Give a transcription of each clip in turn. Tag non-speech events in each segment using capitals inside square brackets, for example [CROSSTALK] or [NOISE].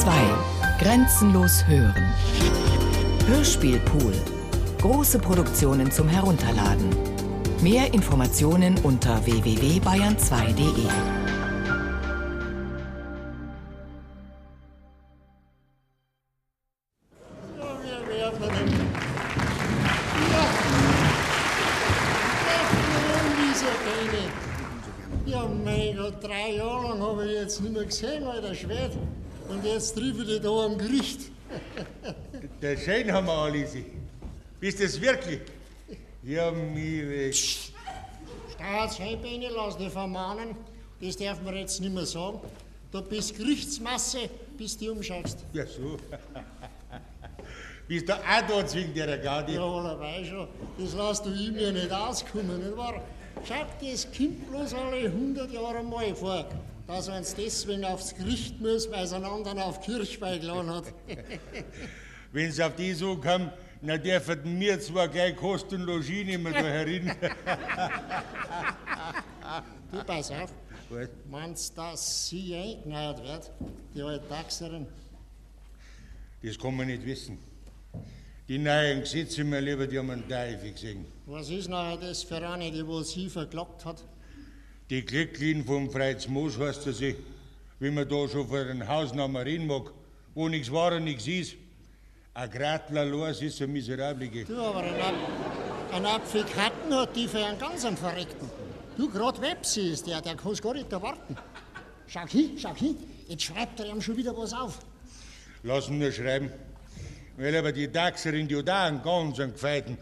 2. Grenzenlos hören. Hörspielpool. Große Produktionen zum Herunterladen. Mehr Informationen unter www.bayern2.de. Ja, mein Gott, drei Jahre lang habe ich jetzt nicht mehr gesehen, alter Schwert. Und jetzt treffe ich dich da am Gericht. [LAUGHS] Der Schein haben wir, Alisi. Bist das wirklich? Ja, mir weg. Staatsheimbeine, lass dich vermahnen. Das darf man jetzt nicht mehr sagen. Du bist Gerichtsmasse, bis du umschaust. Ja, so. [LAUGHS] Bist du auch da wegen der Gaudi? Ja, allerweil schon. Das lässt du ihm ja nicht auskommen, nicht wahr? Schau, das kommt bloß alle 100 Jahre mal vor, dass er uns deswegen aufs Gericht muss, weil es einen anderen auf Kirchweih geladen hat. [LAUGHS] Wenn es auf die so kam, na dürfen mir zwar gleich Kost und Logis nehmen da herin. [LAUGHS] Du, pass auf. Was? Meinst du, dass sie eingenäht wird, die alte Taxerin? Das kann man nicht wissen. Die neuen Gesetze, mein Lieber, die haben einen Teufel gesehen. Was ist nachher das für eine, die wohl sie verklagt hat? Die Glücklin vom Freiz Moos heißt sie sich, wie man da schon vor den Hausnamen reden mag, wo nichts war und nichts ist. Ein Gratler los ist ein Miserablige. Du, aber ein, Ab ein Apfikatten hat die für einen ganz Verreckten. Du, grad Websi ist der, der kann's gar nicht erwarten. Schau hin, schau hin, jetzt schreibt er ihm schon wieder was auf. Lass ihn nur schreiben. Weil aber die Taxerin, die hat auch einen ganz einen Gefeiten.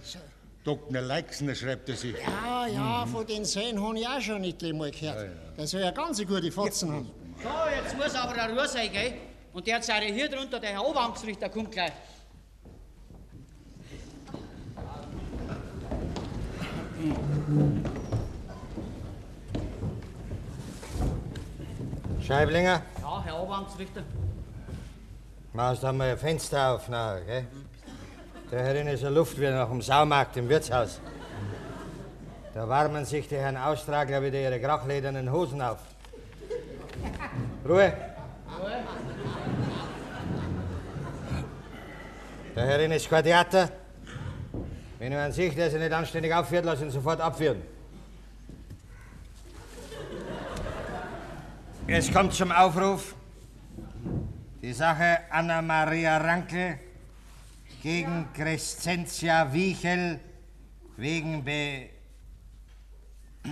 Dr. Leixner schreibt er sich. Ja, ja, von den Seen habe ich auch schon nicht mal gehört. Der soll ja ganz gute Fotzen haben. So, jetzt muss aber eine Ruhe sein, gell? Und der sei hier drunter, der Herr Oberamtsrichter kommt gleich. Scheiblinger, Ja, Herr Oberamtsrichter. machst du mal ein Fenster auf nachher, gell? Da herin ist eine Luft wie nach dem Saumarkt im Wirtshaus. Da warmen sich die Herren Austragler wieder ihre krachledernen Hosen auf. Ruhe! Da herin ist kein Theater. Wenn du an sich, der sich nicht anständig aufführt, lass ihn sofort abführen. Es kommt zum Aufruf. Die Sache Anna-Maria Ranke gegen Crescentia Wiechel wegen Be... [CLEARS THROAT]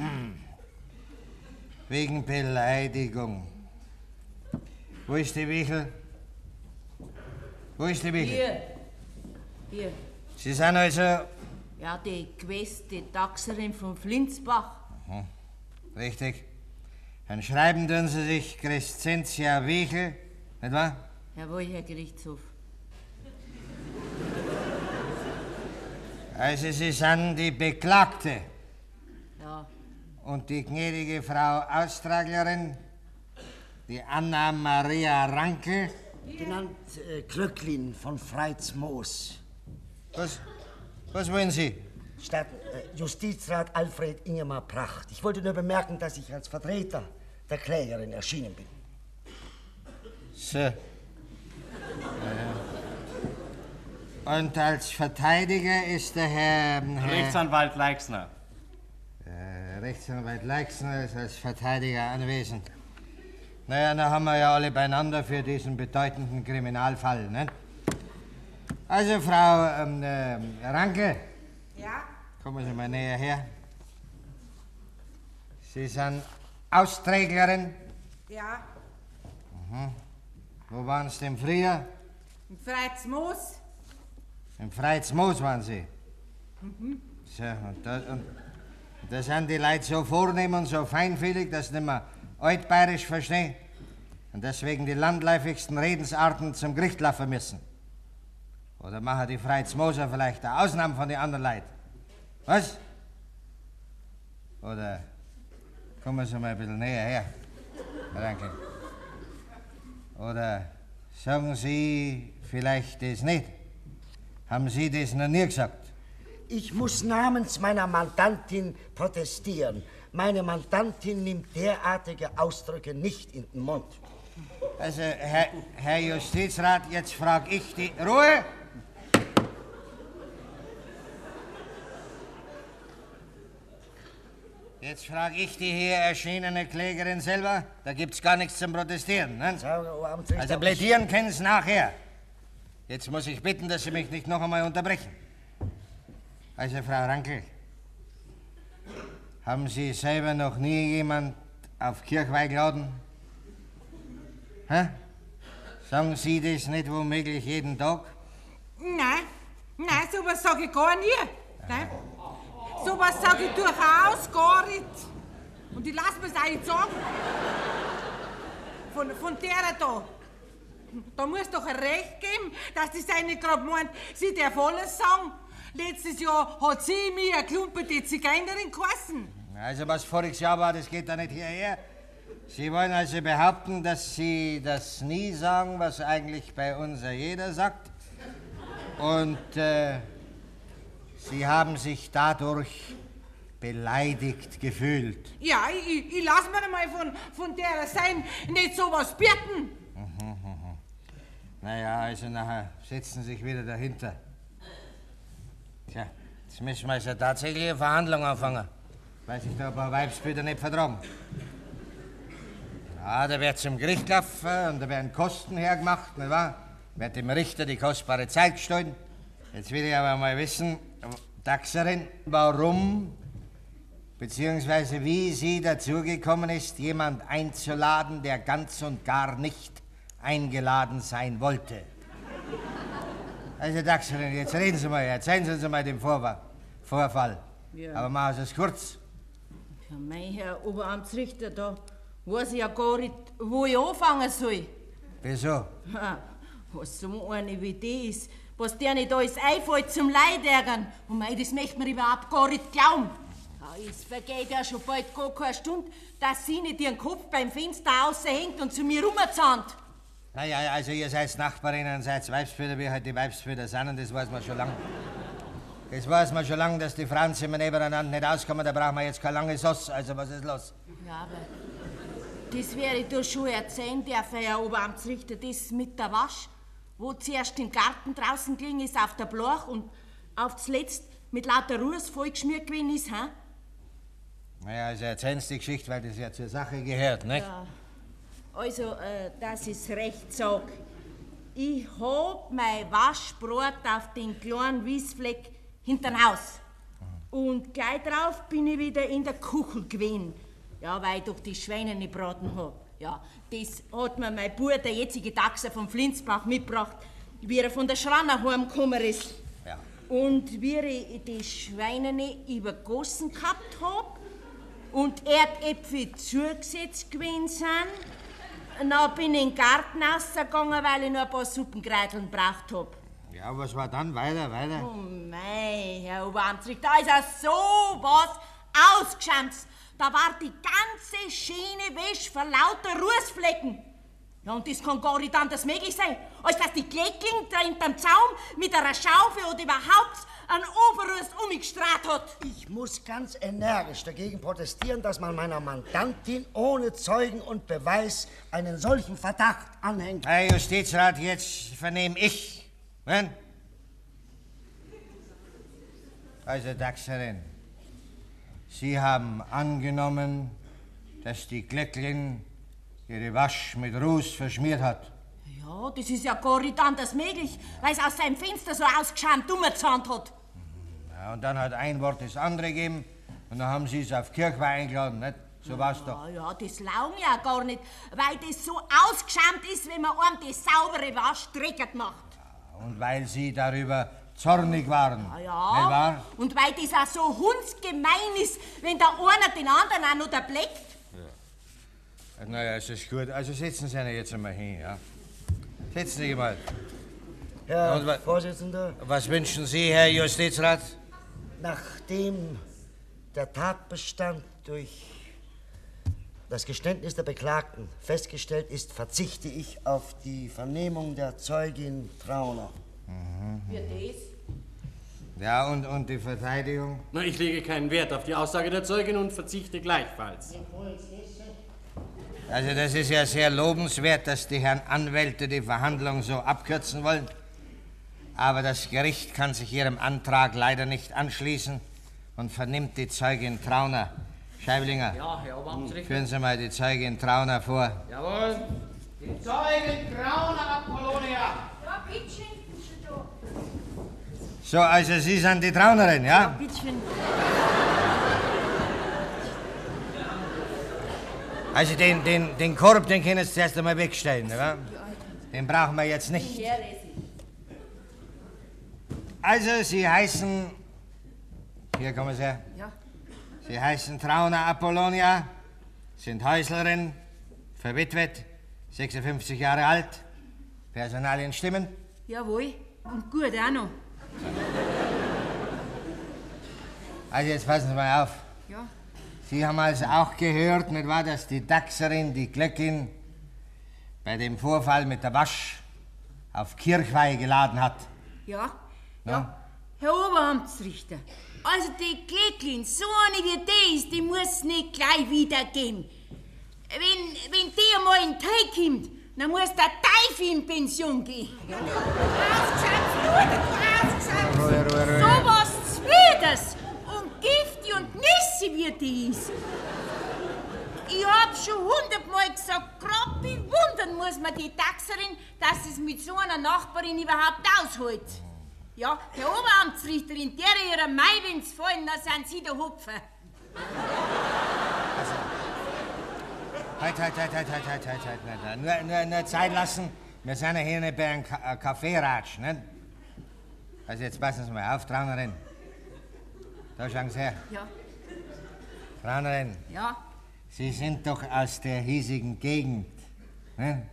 wegen Beleidigung. Wo ist die Wiechel? Wo ist die Wiechel? Hier. Hier. Sie sind also... Ja, die Quest, die Taxerin von Flinsbach. Richtig. Dann schreiben tun Sie sich Crescentia Wiechel, nicht wahr? Jawohl, Herr Gerichtshof. Also Sie sind die Beklagte. Ja, Und die gnädige Frau Austraglerin, die Anna-Maria Ranke. Genannt äh, Glöcklin von Freitsmoos. Was, was wollen Sie? Statt äh, Justizrat Alfred Ingemar Pracht. Ich wollte nur bemerken, dass ich als Vertreter der Klägerin erschienen bin. So. Ja, ja. Und als Verteidiger ist der Herr... Herr Rechtsanwalt Leixner. äh, Rechtsanwalt Leixner ist als Verteidiger anwesend. Naja, dann haben wir ja alle beieinander für diesen bedeutenden Kriminalfall, ne? Also, Frau ähm, äh, Ranke. Ja? Kommen Sie mal näher her. Sie sind Austräglerin. Ja. Wo waren Sie denn früher? Im Freitsmoos? Im Freitsmoos waren Sie. So, und da, und da sind die Leute so vornehm und so feinfühlig, dass sie nicht mehr altbayerisch verstehen und deswegen die landläufigsten Redensarten zum Gericht laufen müssen. Oder machen die Freitsmoser vielleicht eine Ausnahme von den anderen Leuten? Was? Oder kommen Sie mal ein bisschen näher her, Danke. Oder sagen Sie vielleicht das nicht? Haben Sie das noch nie gesagt? Ich muss namens meiner Mandantin protestieren. Meine Mandantin nimmt derartige Ausdrücke nicht in den Mund. Also, Herr, Herr Justizrat, jetzt frage ich die... Ruhe! Jetzt frage ich die hier erschienene Klägerin selber. Da gibt's gar nichts zum Protestieren. Ne? Also plädieren können Sie nachher. Jetzt muss ich bitten, dass Sie mich nicht noch einmal unterbrechen. Also, Frau Rankel, haben Sie selber noch nie jemand auf Kirchweih geladen? Hä? Sagen Sie das nicht womöglich jeden Tag? Nein, nein, sowas sag ich gar nie. Nein. Sowas sag ich durchaus gar nicht. Und ich lass mir's auch nicht sagen. Von, von der da. Da muss doch ein Recht geben, dass die seine gerade meint, sie darf alles sagen. Letztes Jahr hat sie mir eine klumperte Zigeunerin geheißen. Also, was voriges Jahr war, das geht da nicht hierher. Sie wollen also behaupten, dass Sie das nie sagen, was eigentlich bei uns jeder sagt. Und äh, Sie haben sich dadurch beleidigt gefühlt. Ja, ich, ich lass mir mal von, von der sein nicht sowas bitten. Naja, also nachher setzen Sie sich wieder dahinter. Tja, jetzt müssen wir also tatsächlich eine Verhandlung anfangen, weil sich da ein paar Weibsbilder nicht vertragen. Ja, da wird zum Gericht laufen und da werden Kosten hergemacht, nicht wahr? Wird dem Richter die kostbare Zeit gestohlen. Jetzt will ich aber mal wissen, Taxerin, warum beziehungsweise wie sie dazugekommen ist, jemand einzuladen, der ganz und gar nicht eingeladen sein wollte. Also, Taxerin, jetzt reden Sie mal, erzählen Sie uns mal den Vorfall. Vorfall. Ja. Aber machen Sie es kurz. Ja, mein Herr Oberamtsrichter, da weiß ich ja gar nicht, wo ich anfangen soll. Wieso? Ha, Was so eine wie die ist, was der nicht alles einfällt zum Leidärgern. Und mei, das möchte man überhaupt gar nicht glauben. Ja, es vergeht ja schon bald gar keine Stunde, dass sie nicht ihren Kopf beim Fenster aushängt und zu mir rumzahnt. Naja, also ihr seid Nachbarinnen und seid Weibsbrüder, wie halt die Weibsbrüder sind, und das weiß man schon lang. Das weiß man schon lang, dass die Frauenzimmer nebeneinander nicht auskommen, da brauchen wir jetzt kein langes Soss. Also was ist los? Ja, aber das werde ich dir schon erzählen dürfen, Herr Oberamtsrichter, das mit der Wasch, wo zuerst im Garten draußen gelegen ist auf der Blach und auf das Letzt mit lauter Ruß vollgeschmiert gewesen ist, hä? Naja, also erzählen Sie die Geschichte, weil das ja zur Sache gehört, nicht? Ja. Also, äh, dass ich's recht sag. Ich hab mein Waschbrot auf den kleinen Wiesfleck hinterm Haus. Und gleich drauf bin ich wieder in der Kuchel gewesen. Ja, weil ich doch die Schweine nicht braten hab. Ja, das hat mir mein Bruder, der jetzige Taxer vom Flinsbach, mitgebracht, wie er von der Schranner heimgekommen ist. Ja. Und wie ich die Schweine übergossen gehabt hab und Erdäpfel zugesetzt gewesen sind, dann bin ich in den Garten rausgegangen, weil ich noch ein paar Suppengreiteln braucht hab. Ja, was war dann? Weiter, weiter? Oh mei, Herr Oberamtsrichter, da ist ja so was ausgeschämt. Da war die ganze schöne Wäsche vor lauter Rußflecken. Ja, und das kann gar nicht anders möglich sein, als dass die Kleckling da hinterm Zaun mit einer Schaufel oder überhaupt einen Overrust umgestrahlt hat. Ich muss ganz energisch dagegen protestieren, dass man meiner Mandantin ohne Zeugen und Beweis einen solchen Verdacht anhängt. Herr Justizrat, jetzt vernehme ich. Ne? Also, Taxerin, Sie haben angenommen, dass die Glecklin ihre Wasch mit Ruß verschmiert hat. Ja, das ist ja gar nicht anders möglich, weil es aus seinem Fenster so ausgeschämt umgezahnt hat. Ja, und dann hat ein Wort das andere gegeben und dann haben Sie es auf Kirchweih eingeladen, nicht? So war's doch. Ja, ja, das laugen ja gar nicht, weil das so ausgeschämt ist, wenn man einem die saubere Wasch dreckig macht. Und weil Sie darüber zornig waren. Ja, Nicht ja. wahr? Und weil das auch so hundsgemein ist, wenn der einer den anderen auch noch der bleckt. Naja, es ist gut. Also setzen Sie sich jetzt einmal hin, ja? Setzen Sie sich mal. Herr Und wa- Vorsitzender, Was wünschen Sie, Herr Justizrat? Nachdem der Tatbestand durch das Geständnis der Beklagten festgestellt ist, verzichte ich auf die Vernehmung der Zeugin Trauner. Für das? Ja, und, und die Verteidigung? Na, ich lege keinen Wert auf die Aussage der Zeugin und verzichte gleichfalls. Also das ist ja sehr lobenswert, dass die Herren Anwälte die Verhandlung so abkürzen wollen. Aber das Gericht kann sich Ihrem Antrag leider nicht anschließen und vernimmt die Zeugin Trauner. Scheiblinger, Ja, Herr führen Sie mal die Zeugin Trauner vor. Jawohl. Die Zeugin Trauner Apollonia. Ja, bitteschön. Schon da. So, also Sie sind die Traunerin, ja? Bitteschön. Also den, den, den Korb, den können Sie zuerst einmal wegstellen, oder? Den brauchen wir jetzt nicht. Also, Sie heißen. Hier kommen Sie her. Ja. Sie heißen Trauner Apollonia, sind Häuslerin, verwitwet, 56 Jahre alt, Personalien stimmen. Jawohl. Und gut auch noch. Also, jetzt passen Sie mal auf. Ja. Sie haben also auch gehört, nicht wahr, dass die Dachserin, die Glöckin, bei dem Vorfall mit der Wasch auf Kirchweih geladen hat. Ja. Ja. Ja. Herr Oberamtsrichter. Also die Klecklin, so eine wie die ist, die muss nicht gleich wiedergeben. Wenn, wenn die einmal in den Teig kommt, dann muss der Teufel in Pension gehen. Ruhe, Ruhe, Ruhe. So was Zwiedes und giftig und nissig wie die ist. Ich hab schon hundertmal gesagt, grad bewundern muss man die Taxerin, dass es mit so einer Nachbarin überhaupt aushält. Ja, Herr Oberamtsrichterin, der ihrer Mai, wenn's fallen, da sind Sie der Hupfer. Halt, halt, halt, halt, halt, halt, halt, halt, halt. Nur, nur, nur Zeit lassen. Wir sind ja hier nicht bei einem Ka äh, Kaffeeratsch, ne? Also jetzt passen Sie mal auf, Traunerin. Da schauen Sie her. Ja, Traunerin, ja, Sie sind doch aus der hiesigen Gegend. Ne?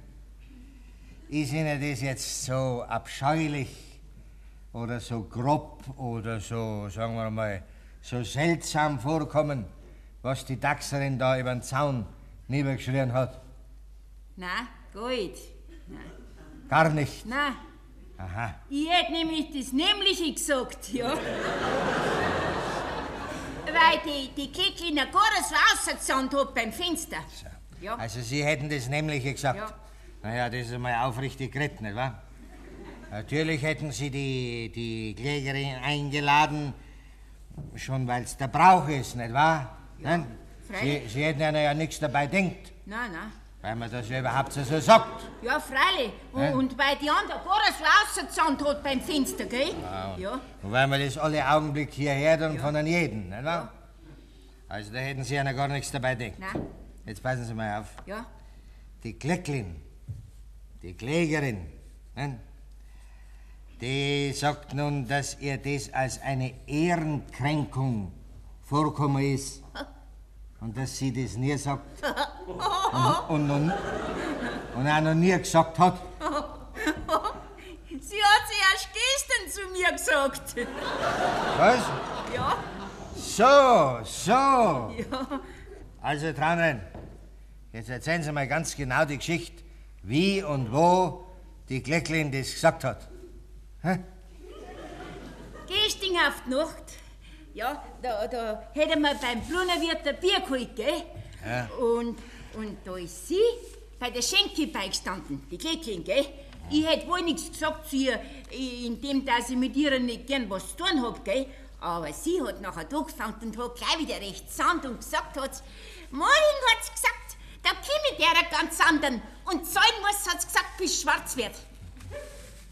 Ist Ihnen das jetzt so abscheulich oder so grob oder so, sagen wir mal, so seltsam vorkommen, was die Dachserin da über den Zaun niedergeschrien hat? nein, gut. Gar nicht. Nein, Aha. ich hätte nämlich das Nämliche gesagt, ja. Weil die, die Kickliner gar so rausgesandt hat beim Fenster. Ja. Also Sie hätten das Nämliche gesagt. Ja. Naja, das ist einmal aufrichtig geredet, nicht wahr? Natürlich hätten Sie die, die Klägerin eingeladen, schon weil es der Brauch ist, nicht wahr? Nein? Sie. Sie hätten ja, ja nichts dabei denkt, Nein, nein. weil man das ja überhaupt so sagt. Ja, freilich. Und, und weil die andere gar so rausgezahnt hat beim Fenster, gell? Ja. Und weil man das alle Augenblick hierher dann von an jeden, nicht wahr? Also da hätten Sie ja gar nichts dabei denkt. Nein. Jetzt passen Sie mal auf. Ja. Die Glöcklin, die Klägerin, ne? Die sagt nun, dass ihr das als eine Ehrenkränkung vorkommen ist. [LAUGHS] Und dass sie das nie sagt. [LAUGHS] Und, und, und, und auch noch nie gesagt hat. [LAUGHS] Sie hat sie erst gestern zu mir gesagt. Was? Ja. So, so. Ja. Also, Traunerin, jetzt erzählen Sie mal ganz genau die Geschichte, wie und wo die Glöcklin das gesagt hat. Hä? Die Nacht, ja, da, da hätte man beim Brunnerwirt ein Bier geholt, gell? Ja. Und, und da ist sie bei der Schenke beigestanden, die Klecklin, gell? Ich hätte wohl nichts gesagt zu ihr, indem dass ich mit ihr nicht gern was zu tun hab, gell? Aber sie hat nachher da gefangen und hat gleich wieder recht sandt und gesagt hat, morgen hat sie gesagt, da komme der ganz anderen und zahlen muss, hat sie gesagt, bis schwarz wird.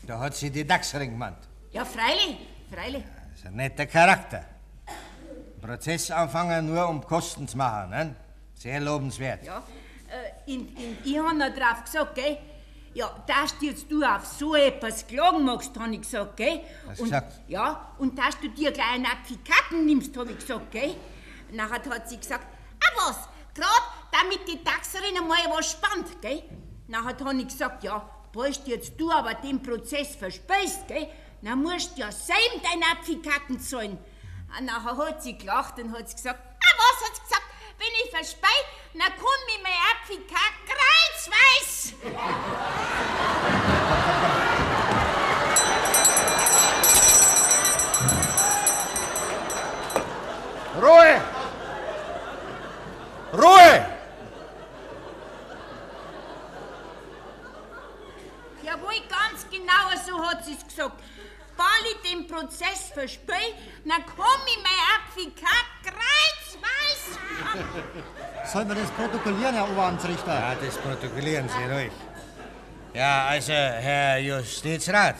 Da hat sie die Dachsring gemeint. Ja, freilich, freilich. Das ist ein netter Charakter. Prozess anfangen nur um Kosten zu machen, ne? Sehr lobenswert. Ja, äh, in, in, ich hab noch drauf gesagt, gell? Ja, dass du jetzt du auf so etwas klagen magst, hab ich gesagt, gell? Hast und, gesagt? Ja, und dass du dir gleich einen Advokaten nimmst, hab ich gesagt, gell? Nachher hat sie gesagt, ah was, grad damit die Taxerin einmal was spannt, gell? Nachher hab ich gesagt, ja, bald jetzt du aber den Prozess verspeist, gell? Dann musst du ja selber deinen Advokaten zahlen. Und nachher hat sie gelacht und hat gesagt, ah was, hat sie gesagt, wenn ich verspei, dann kann mir mein Advokat kreuzweiß. Ruhe! Ruhe! Jawohl, ganz genau so hat sie es gesagt. Ball ich den Prozess verspiel, dann komm ich mein Applikat kreuzweis. Sollen wir das protokollieren, Herr Oberamtsrichter? Ja, das protokollieren Sie ruhig. Ja, also, Herr Justizrat,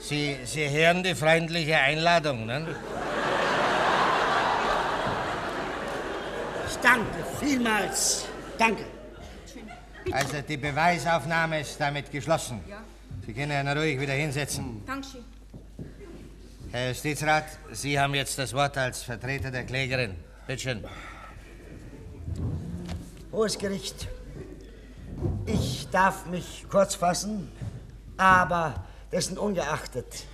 Sie, Sie hören die freundliche Einladung, ne? Ich danke vielmals. Danke. Also, die Beweisaufnahme ist damit geschlossen. Ja. Sie können ja ruhig wieder hinsetzen. Dankeschön. Herr Justizrat, Sie haben jetzt das Wort als Vertreter der Klägerin. Bitte schön. Hohes Gericht, ich darf mich kurz fassen, aber dessen ungeachtet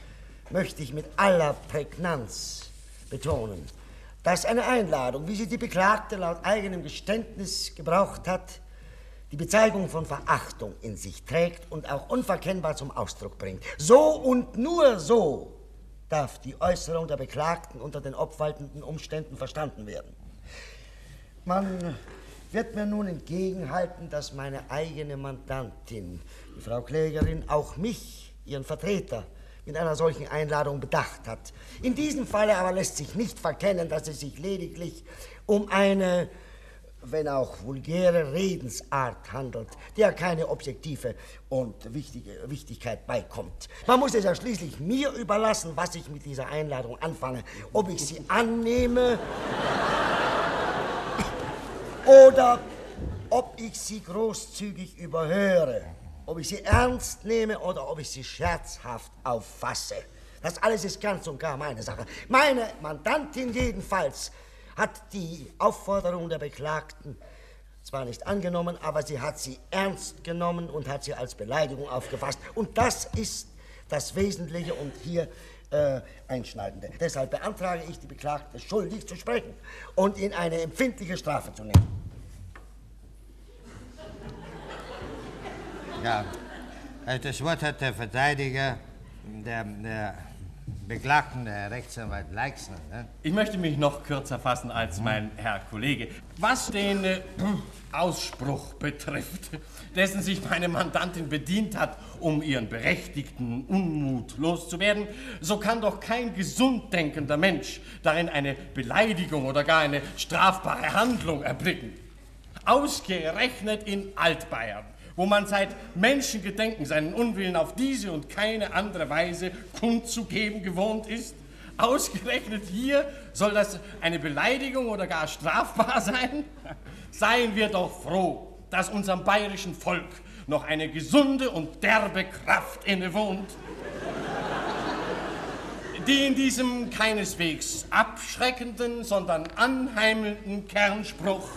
möchte ich mit aller Prägnanz betonen, dass eine Einladung, wie sie die Beklagte laut eigenem Geständnis gebraucht hat, die Bezeigung von Verachtung in sich trägt und auch unverkennbar zum Ausdruck bringt. So und nur so darf die Äußerung der Beklagten unter den obwaltenden Umständen verstanden werden. Man wird mir nun entgegenhalten, dass meine eigene Mandantin, die Frau Klägerin, auch mich, ihren Vertreter, mit einer solchen Einladung bedacht hat. In diesem Falle aber lässt sich nicht verkennen, dass es sich lediglich um eine, wenn auch vulgäre Redensart handelt, der keine objektive und wichtige Wichtigkeit beikommt. Man muss es ja schließlich mir überlassen, was ich mit dieser Einladung anfange. Ob ich sie annehme oder ob ich sie großzügig überhöre, ob ich sie ernst nehme oder ob ich sie scherzhaft auffasse. Das alles ist ganz und gar meine Sache. Meine Mandantin jedenfalls hat die Aufforderung der Beklagten zwar nicht angenommen, aber sie hat sie ernst genommen und hat sie als Beleidigung aufgefasst. Und das ist das Wesentliche und hier äh, Einschneidende. Deshalb beantrage ich, die Beklagte schuldig zu sprechen und in eine empfindliche Strafe zu nehmen. Ja, äh, das Wort hat der Verteidiger, der, der Beklagten, der Rechtsanwalt Leixner. Ne? Ich möchte mich noch kürzer fassen als mein Herr Kollege. Was den äh, Ausspruch betrifft, dessen sich meine Mandantin bedient hat, um ihren berechtigten Unmut loszuwerden, so kann doch kein gesund denkender Mensch darin eine Beleidigung oder gar eine strafbare Handlung erblicken. Ausgerechnet in Altbayern wo man seit Menschengedenken seinen Unwillen auf diese und keine andere Weise kundzugeben gewohnt ist? Ausgerechnet hier soll das eine Beleidigung oder gar strafbar sein? [LAUGHS] Seien wir doch froh, dass unserem bayerischen Volk noch eine gesunde und derbe Kraft innewohnt, die in diesem keineswegs abschreckenden, sondern anheimelnden Kernspruch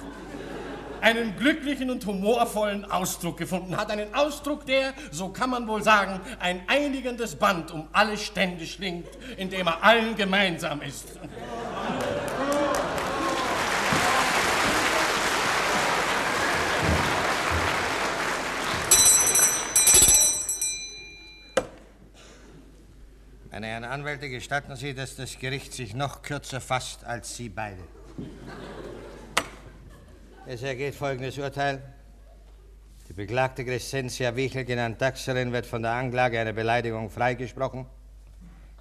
einen glücklichen und humorvollen Ausdruck gefunden hat. Einen Ausdruck, der, so kann man wohl sagen, ein einigendes Band um alle Stände schlingt, in dem er allen gemeinsam ist. Meine Herren Anwälte, gestatten Sie, dass das Gericht sich noch kürzer fasst als Sie beide. Es ergeht folgendes Urteil. Die beklagte Crescentia Wichel, genannt Daxerin, wird von der Anklage einer Beleidigung freigesprochen.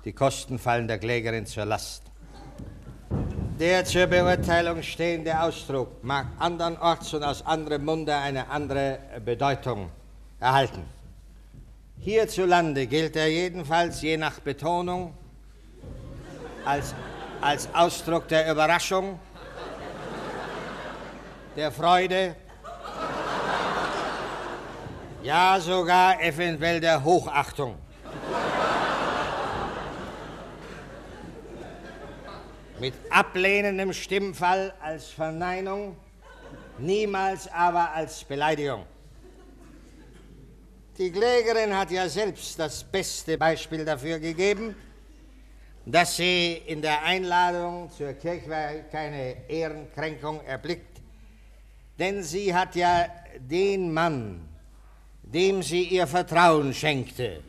Die Kosten fallen der Klägerin zur Last. Der zur Beurteilung stehende Ausdruck mag andernorts und aus anderem Munde eine andere Bedeutung erhalten. Hierzulande gilt er jedenfalls je nach Betonung als, als Ausdruck der Überraschung, der Freude, ja sogar eventuell der Hochachtung. Mit ablehnendem Stimmfall als Verneinung, niemals aber als Beleidigung. Die Klägerin hat ja selbst das beste Beispiel dafür gegeben, dass sie in der Einladung zur Kirchweih keine Ehrenkränkung erblickt denn sie hat ja den Mann, dem sie ihr Vertrauen schenkte,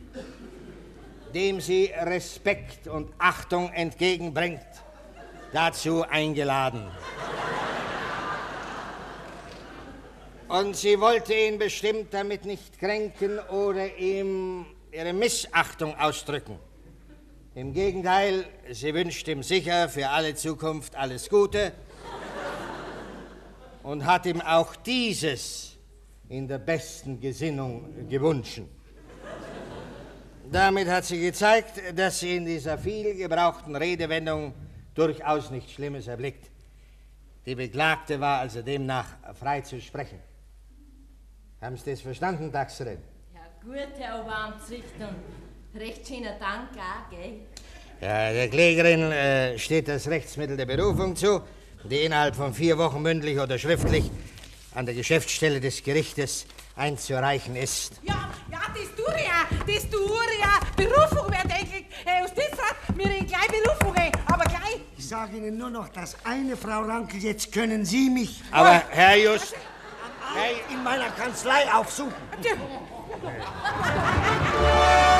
dem sie Respekt und Achtung entgegenbringt, dazu eingeladen. Und sie wollte ihn bestimmt damit nicht kränken oder ihm ihre Missachtung ausdrücken. Im Gegenteil, sie wünscht ihm sicher für alle Zukunft alles Gute und hat ihm auch dieses in der besten Gesinnung gewünscht. Damit hat sie gezeigt, dass sie in dieser viel gebrauchten Redewendung durchaus nichts Schlimmes erblickt. Die Beklagte war also demnach frei zu sprechen. Haben Sie das verstanden, Dachserin? Ja, gut, Herr Oberamtsrichter. Recht schöner Dank auch, gell? Ja, der Klägerin äh, steht das Rechtsmittel der Berufung zu, die innerhalb von vier Wochen mündlich oder schriftlich an der Geschäftsstelle des Gerichtes einzureichen ist. Ja, ja, das tue ich auch. Das tue ich auch. Berufung wird eigentlich. Herr Justizrat, wir reden gleich Berufung, ey. aber gleich. Ich sage Ihnen nur noch das eine, Frau Rankel, jetzt können Sie mich Aber Herr Just, in meiner Kanzlei aufsuchen. Ja. [LAUGHS]